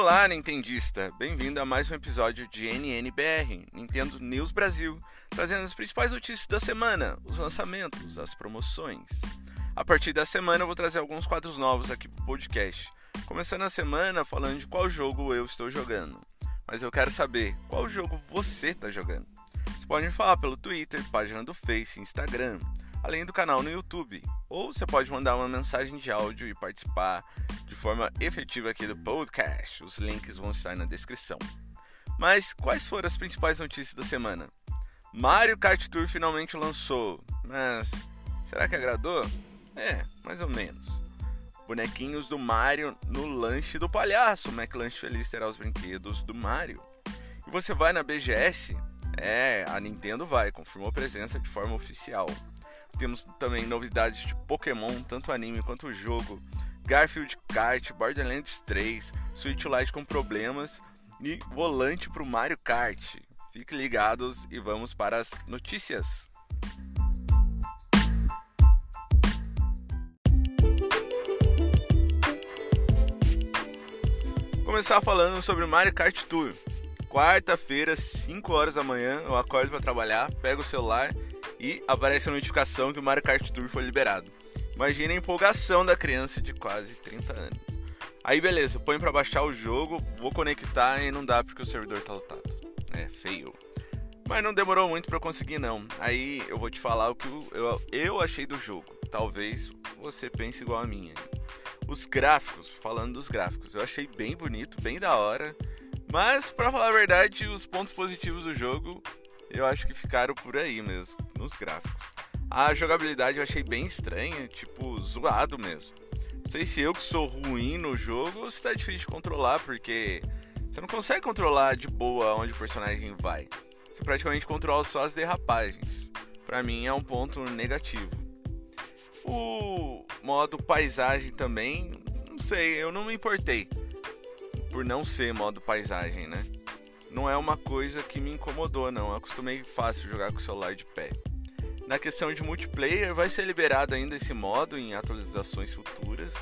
Olá, Nintendista! Bem-vindo a mais um episódio de NNBR, Nintendo News Brasil, trazendo as principais notícias da semana, os lançamentos, as promoções. A partir da semana eu vou trazer alguns quadros novos aqui pro podcast. Começando a semana falando de qual jogo eu estou jogando. Mas eu quero saber qual jogo você está jogando. Você pode me falar pelo Twitter, página do Face, Instagram, além do canal no YouTube. Ou você pode mandar uma mensagem de áudio e participar de forma efetiva aqui do podcast. Os links vão estar na descrição. Mas quais foram as principais notícias da semana? Mario Kart Tour finalmente lançou, mas será que agradou? É, mais ou menos. Bonequinhos do Mario no lanche do palhaço. O McLanche Feliz terá os brinquedos do Mario. E você vai na BGS? É, a Nintendo vai, confirmou presença de forma oficial. Temos também novidades de Pokémon, tanto anime quanto jogo, Garfield Kart, Borderlands 3, Switch Lite com problemas e volante para o Mario Kart. Fiquem ligados e vamos para as notícias. Começar falando sobre Mario Kart Tour. Quarta-feira, 5 horas da manhã, eu acordo para trabalhar, pego o celular e aparece a notificação que o Mario Kart Tour foi liberado. Imagina a empolgação da criança de quase 30 anos. Aí beleza, põe para baixar o jogo, vou conectar e não dá porque o servidor tá lotado. É feio. Mas não demorou muito para conseguir não. Aí eu vou te falar o que eu, eu achei do jogo. Talvez você pense igual a minha. Os gráficos, falando dos gráficos, eu achei bem bonito, bem da hora. Mas para falar a verdade, os pontos positivos do jogo eu acho que ficaram por aí mesmo, nos gráficos. A jogabilidade eu achei bem estranha, tipo, zoado mesmo. Não sei se eu que sou ruim no jogo ou se tá difícil de controlar, porque você não consegue controlar de boa onde o personagem vai. Você praticamente controla só as derrapagens. Para mim é um ponto negativo. O modo paisagem também, não sei, eu não me importei por não ser modo paisagem, né? não é uma coisa que me incomodou, não. Eu acostumei fácil jogar com o celular de pé. Na questão de multiplayer, vai ser liberado ainda esse modo em atualizações futuras.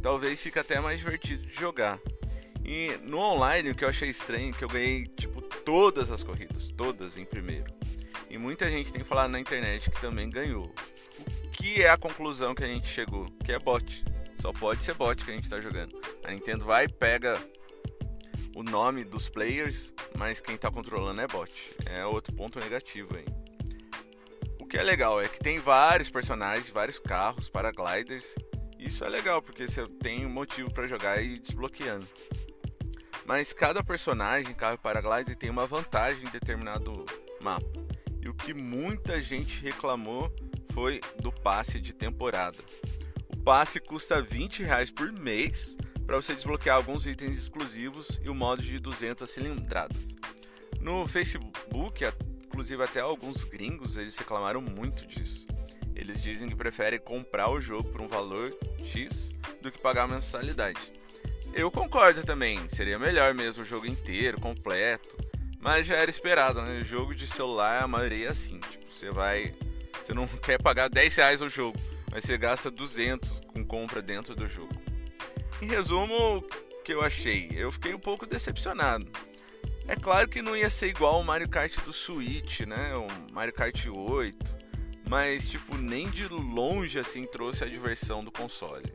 Talvez fique até mais divertido de jogar. E no online, o que eu achei estranho é que eu ganhei tipo todas as corridas, todas em primeiro. E muita gente tem falado na internet que também ganhou. O que é a conclusão que a gente chegou? Que é bot. Só pode ser bot que a gente está jogando. A Nintendo vai, pega o nome dos players, mas quem está controlando é bot. É outro ponto negativo aí. Que é legal é que tem vários personagens, vários carros, paragliders. Isso é legal porque você tem um motivo para jogar e ir desbloqueando. Mas cada personagem, carro e paraglider tem uma vantagem em determinado mapa. E o que muita gente reclamou foi do passe de temporada. O passe custa 20 reais por mês para você desbloquear alguns itens exclusivos e o modo de 200 cilindradas. No Facebook, inclusive até alguns gringos, eles reclamaram muito disso. Eles dizem que preferem comprar o jogo por um valor X do que pagar a mensalidade. Eu concordo também, seria melhor mesmo o jogo inteiro, completo, mas já era esperado, né? Jogo de celular, a maioria é assim, tipo, você vai, você não quer pagar 10 reais o jogo, mas você gasta 200 com compra dentro do jogo. Em resumo, o que eu achei? Eu fiquei um pouco decepcionado. É claro que não ia ser igual o Mario Kart do Switch, né? O Mario Kart 8. Mas, tipo, nem de longe assim trouxe a diversão do console.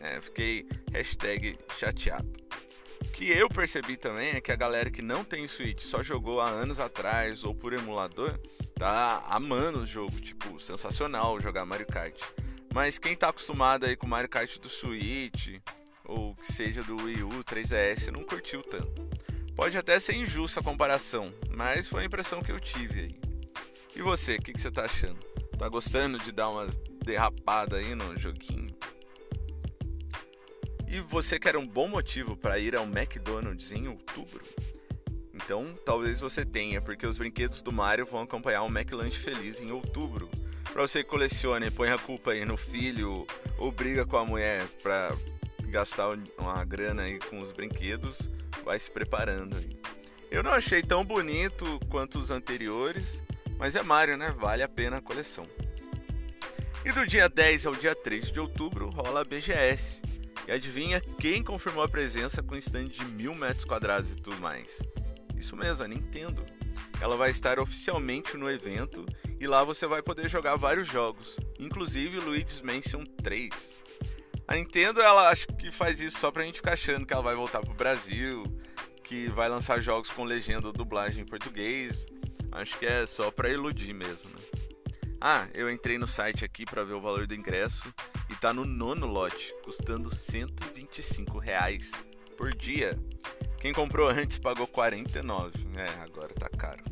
É, fiquei hashtag chateado. O que eu percebi também é que a galera que não tem Switch só jogou há anos atrás ou por emulador, tá amando o jogo. Tipo, sensacional jogar Mario Kart. Mas quem tá acostumado aí com Mario Kart do Switch, ou que seja do Wii U, 3DS, não curtiu tanto. Pode até ser injusta a comparação, mas foi a impressão que eu tive aí. E você, o que, que, você tá achando? Tá gostando de dar umas derrapadas aí no joguinho? E você quer um bom motivo para ir ao McDonald's em outubro? Então, talvez você tenha, porque os brinquedos do Mario vão acompanhar o McLanche Feliz em outubro pra você que e põe a culpa aí no filho ou briga com a mulher pra gastar uma grana aí com os brinquedos, vai se preparando. Eu não achei tão bonito quanto os anteriores, mas é Mario, né? Vale a pena a coleção. E do dia 10 ao dia 3 de outubro rola a BGS. E adivinha quem confirmou a presença com stand de mil metros quadrados e tudo mais? Isso mesmo, a Nintendo. Ela vai estar oficialmente no evento e lá você vai poder jogar vários jogos, inclusive Luigi's Mansion 3. A Nintendo, ela acho que faz isso só pra gente ficar achando que ela vai voltar pro Brasil, que vai lançar jogos com legenda ou dublagem em português. Acho que é só pra iludir mesmo, né? Ah, eu entrei no site aqui para ver o valor do ingresso e tá no nono lote, custando 125 reais por dia. Quem comprou antes pagou 49. É, agora tá caro.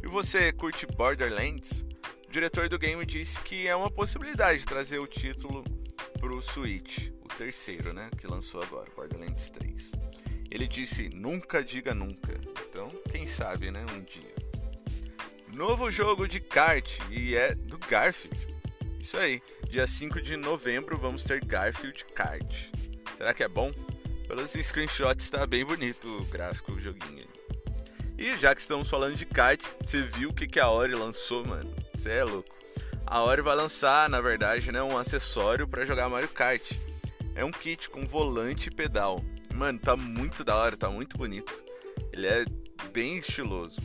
E você curte Borderlands? O diretor do game disse que é uma possibilidade de trazer o título pro Switch, o terceiro, né, que lançou agora, Borderlands 3. Ele disse: "Nunca diga nunca". Então, quem sabe, né, um dia. Novo jogo de kart e é do Garfield. Isso aí. Dia 5 de novembro vamos ter Garfield Kart. Será que é bom? Pelos screenshots está bem bonito o gráfico do joguinho. E já que estamos falando de kart, você viu o que, que a Ori lançou, mano? Você é louco. A Ori vai lançar, na verdade, né, um acessório para jogar Mario Kart. É um kit com volante e pedal. Mano, tá muito da hora, tá muito bonito. Ele é bem estiloso.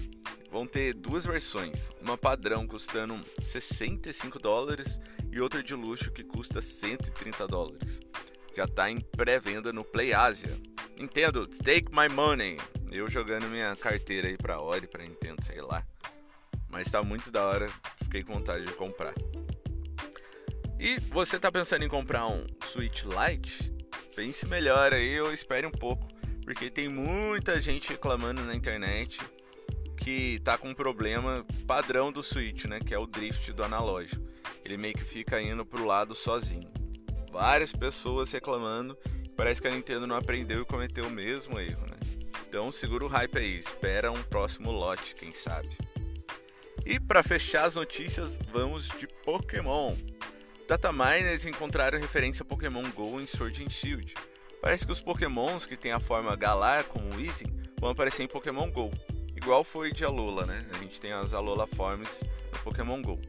Vão ter duas versões, uma padrão custando 65 dólares e outra de luxo que custa 130 dólares já está em pré-venda no Play Asia. Nintendo, take my money. Eu jogando minha carteira aí pra Ori, pra Nintendo, sei lá. Mas tá muito da hora, fiquei com vontade de comprar. E você tá pensando em comprar um Switch Lite? Pense melhor aí ou espere um pouco, porque tem muita gente reclamando na internet que tá com um problema padrão do Switch, né, que é o drift do analógico. Ele meio que fica indo pro lado sozinho várias pessoas reclamando. Parece que a Nintendo não aprendeu e cometeu o mesmo erro, né? Então segura o hype aí, espera um próximo lote, quem sabe. E para fechar as notícias, vamos de Pokémon. Dataminers encontraram referência a Pokémon GO em Sword and Shield. Parece que os Pokémons que têm a forma galar, como o Weezing, vão aparecer em Pokémon GO. Igual foi de Alola, né? A gente tem as Alola Forms no Pokémon GO.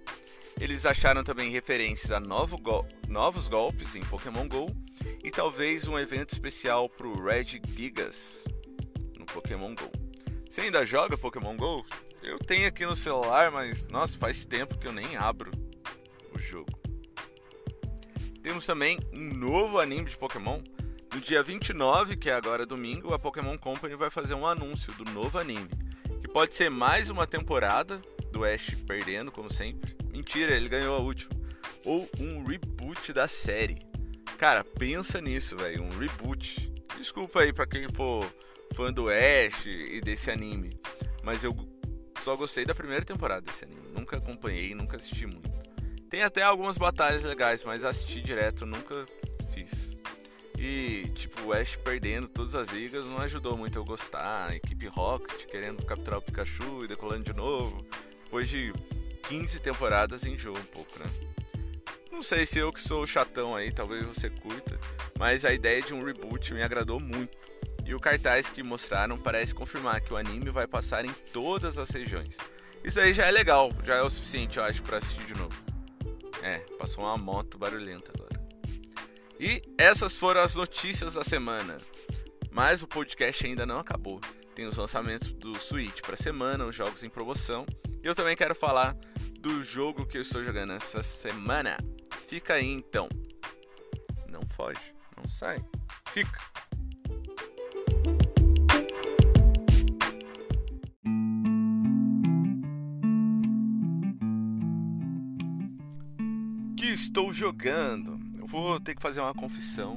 Eles acharam também referências a novo go novos golpes em Pokémon GO e talvez um evento especial para o Red Gigas no Pokémon GO. Você ainda joga Pokémon GO? Eu tenho aqui no celular, mas nossa, faz tempo que eu nem abro o jogo. Temos também um novo anime de Pokémon. No dia 29, que é agora domingo, a Pokémon Company vai fazer um anúncio do novo anime, que pode ser mais uma temporada do Ash perdendo, como sempre, Mentira, ele ganhou a última. Ou um reboot da série. Cara, pensa nisso, velho. Um reboot. Desculpa aí pra quem for fã do Ash e desse anime. Mas eu só gostei da primeira temporada desse anime. Nunca acompanhei, nunca assisti muito. Tem até algumas batalhas legais, mas assistir direto nunca fiz. E, tipo, o Ash perdendo todas as ligas não ajudou muito eu gostar. A equipe Rocket querendo capturar o Pikachu e decolando de novo. Depois de 15 temporadas enjoa um pouco, né? Não sei se eu que sou chatão aí, talvez você curta, mas a ideia de um reboot me agradou muito. E o cartaz que mostraram parece confirmar que o anime vai passar em todas as regiões. Isso aí já é legal, já é o suficiente, eu acho, para assistir de novo. É, passou uma moto barulhenta agora. E essas foram as notícias da semana. Mas o podcast ainda não acabou. Tem os lançamentos do Switch para semana, os jogos em promoção. E eu também quero falar do jogo que eu estou jogando essa semana. Fica aí então. Não foge, não sai. Fica. Estou jogando. Eu vou ter que fazer uma confissão.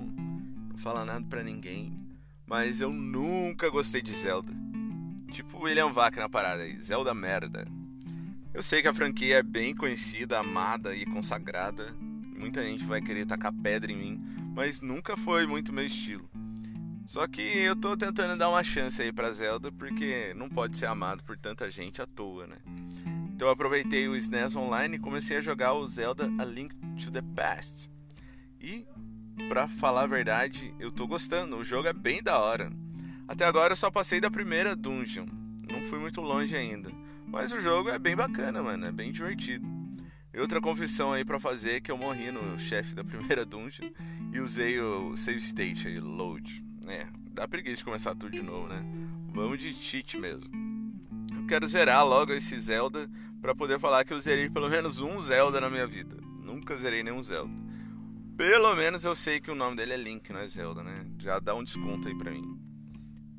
Não falar nada para ninguém. Mas eu nunca gostei de Zelda. Tipo William Vac na parada aí. Zelda merda. Eu sei que a franquia é bem conhecida, amada e consagrada. Muita gente vai querer tacar pedra em mim, mas nunca foi muito meu estilo. Só que eu tô tentando dar uma chance aí pra Zelda, porque não pode ser amado por tanta gente à toa, né? Então eu aproveitei o SNES Online e comecei a jogar o Zelda A Link to the Past. E, pra falar a verdade, eu tô gostando, o jogo é bem da hora. Até agora eu só passei da primeira dungeon, não fui muito longe ainda. Mas o jogo é bem bacana, mano, é bem divertido. E outra confissão aí para fazer é que eu morri no chefe da primeira dungeon e usei o save state aí, load. É, dá preguiça de começar tudo de novo, né? Vamos de cheat mesmo. Quero zerar logo esse Zelda para poder falar que eu zerei pelo menos um Zelda na minha vida. Nunca zerei nenhum Zelda. Pelo menos eu sei que o nome dele é Link, não é Zelda, né? Já dá um desconto aí pra mim.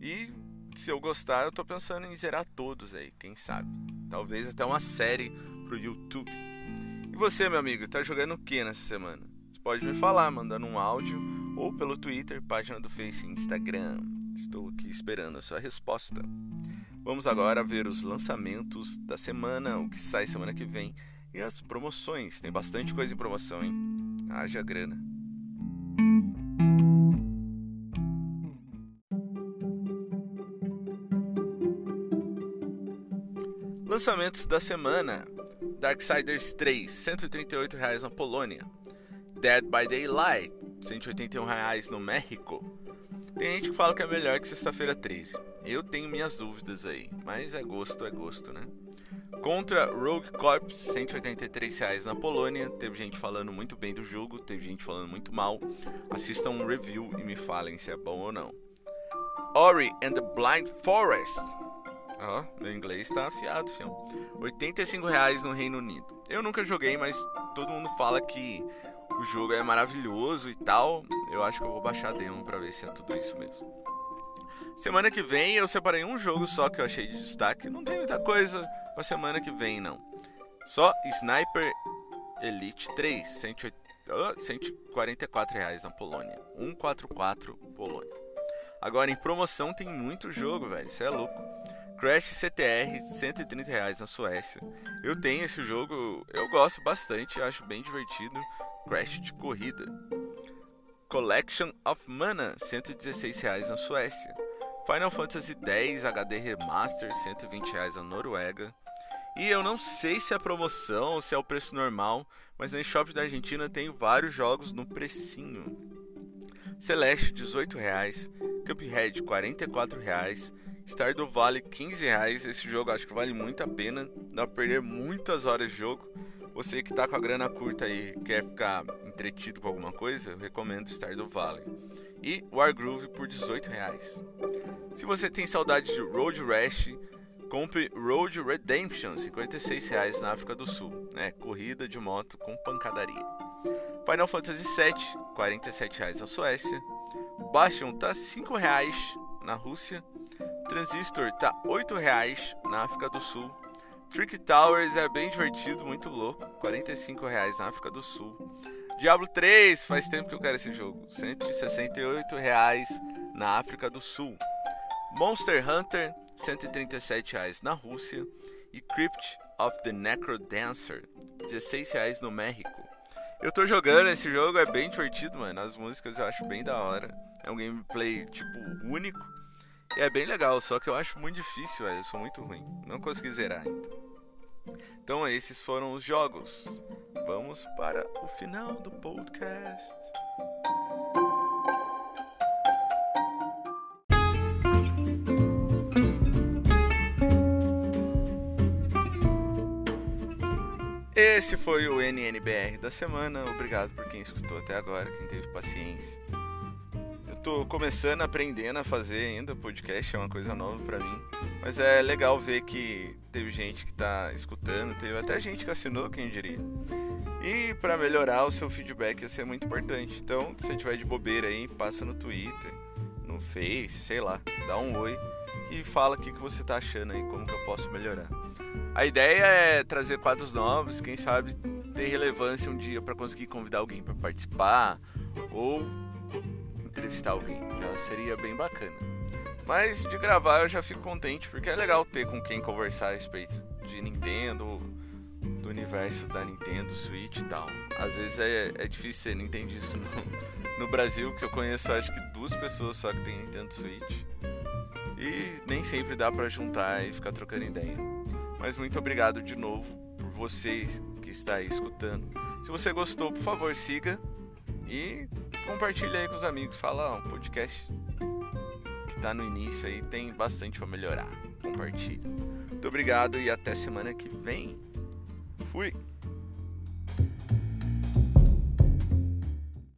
E se eu gostar, eu tô pensando em zerar todos aí, quem sabe. Talvez até uma série pro YouTube. E você, meu amigo, tá jogando o que nessa semana? Você pode me falar, mandando um áudio ou pelo Twitter, página do Face e Instagram. Estou aqui esperando a sua resposta. Vamos agora ver os lançamentos da semana, o que sai semana que vem e as promoções. Tem bastante coisa em promoção, hein? Haja grana. Lançamentos da semana: Darksiders 3, R$ 138,00 na Polônia. Dead by Daylight, R$ 181,00 no México. Tem gente que fala que é melhor que Sexta-feira 13. Eu tenho minhas dúvidas aí, mas é gosto, é gosto, né? Contra Rogue Corps, R$ 183,00 na Polônia. Teve gente falando muito bem do jogo, teve gente falando muito mal. Assistam um review e me falem se é bom ou não. Ori and the Blind Forest. Ó, oh, meu inglês tá afiado, filho. R$ 85,00 no Reino Unido. Eu nunca joguei, mas todo mundo fala que o jogo é maravilhoso e tal. Eu acho que eu vou baixar a demo pra ver se é tudo isso mesmo. Semana que vem eu separei um jogo só que eu achei de destaque. Não tem muita coisa pra semana que vem, não. Só Sniper Elite 3, 144 reais na Polônia. 144 Polônia. Agora em promoção tem muito jogo, velho. Isso é louco. Crash CTR, 130 reais na Suécia. Eu tenho esse jogo, eu gosto bastante, acho bem divertido. Crash de corrida. Collection of Mana, 116 reais na Suécia. Final Fantasy X HD Remaster, 120 reais na Noruega. E eu não sei se é promoção ou se é o preço normal, mas na eShop da Argentina tem vários jogos no precinho. Celeste, 18 reais. Cuphead, 44 reais. Stardew Valley, 15 reais. Esse jogo acho que vale muito a pena. Dá pra perder muitas horas de jogo. Você que tá com a grana curta e quer ficar entretido com alguma coisa, eu recomendo Stardew Valley. E Wargroove por 18 reais. Se você tem saudade de Road Rash, Compre Road Redemption, 56 reais na África do Sul. É, corrida de moto com pancadaria. Final Fantasy VII, 47 reais na Suécia. Bastion tá 5 reais na Rússia. Transistor tá 8 reais na África do Sul. Trick Towers é bem divertido, muito louco. 45 reais na África do Sul. Diablo 3, faz tempo que eu quero esse jogo. 168 reais na África do Sul. Monster Hunter 137 reais na Rússia e Crypt of the Necrodancer, 16 reais no México. Eu tô jogando esse jogo, é bem divertido, mano. As músicas eu acho bem da hora. É um gameplay, tipo, único. E é bem legal, só que eu acho muito difícil, velho. Eu sou muito ruim. Não consegui zerar ainda. Então esses foram os jogos. Vamos para o final do podcast. Esse foi o NNBR da semana. Obrigado por quem escutou até agora, quem teve paciência. Tô começando, aprendendo a fazer ainda podcast, é uma coisa nova para mim. Mas é legal ver que teve gente que tá escutando, teve até gente que assinou, quem diria. E para melhorar o seu feedback ia ser muito importante. Então, se você tiver de bobeira aí, passa no Twitter, no Face, sei lá, dá um oi e fala o que, que você tá achando aí, como que eu posso melhorar. A ideia é trazer quadros novos, quem sabe ter relevância um dia para conseguir convidar alguém para participar ou entrevistar alguém. Já seria bem bacana. Mas de gravar eu já fico contente porque é legal ter com quem conversar a respeito de Nintendo, do universo da Nintendo, Switch e tal. Às vezes é, é difícil ser isso no, no Brasil, que eu conheço acho que duas pessoas só que tem Nintendo Switch. E nem sempre dá para juntar e ficar trocando ideia. Mas muito obrigado de novo por vocês que está aí escutando. Se você gostou, por favor, siga e compartilhe aí com os amigos. Fala, um podcast que está no início aí tem bastante para melhorar. Compartilhe. Muito obrigado e até semana que vem. Fui.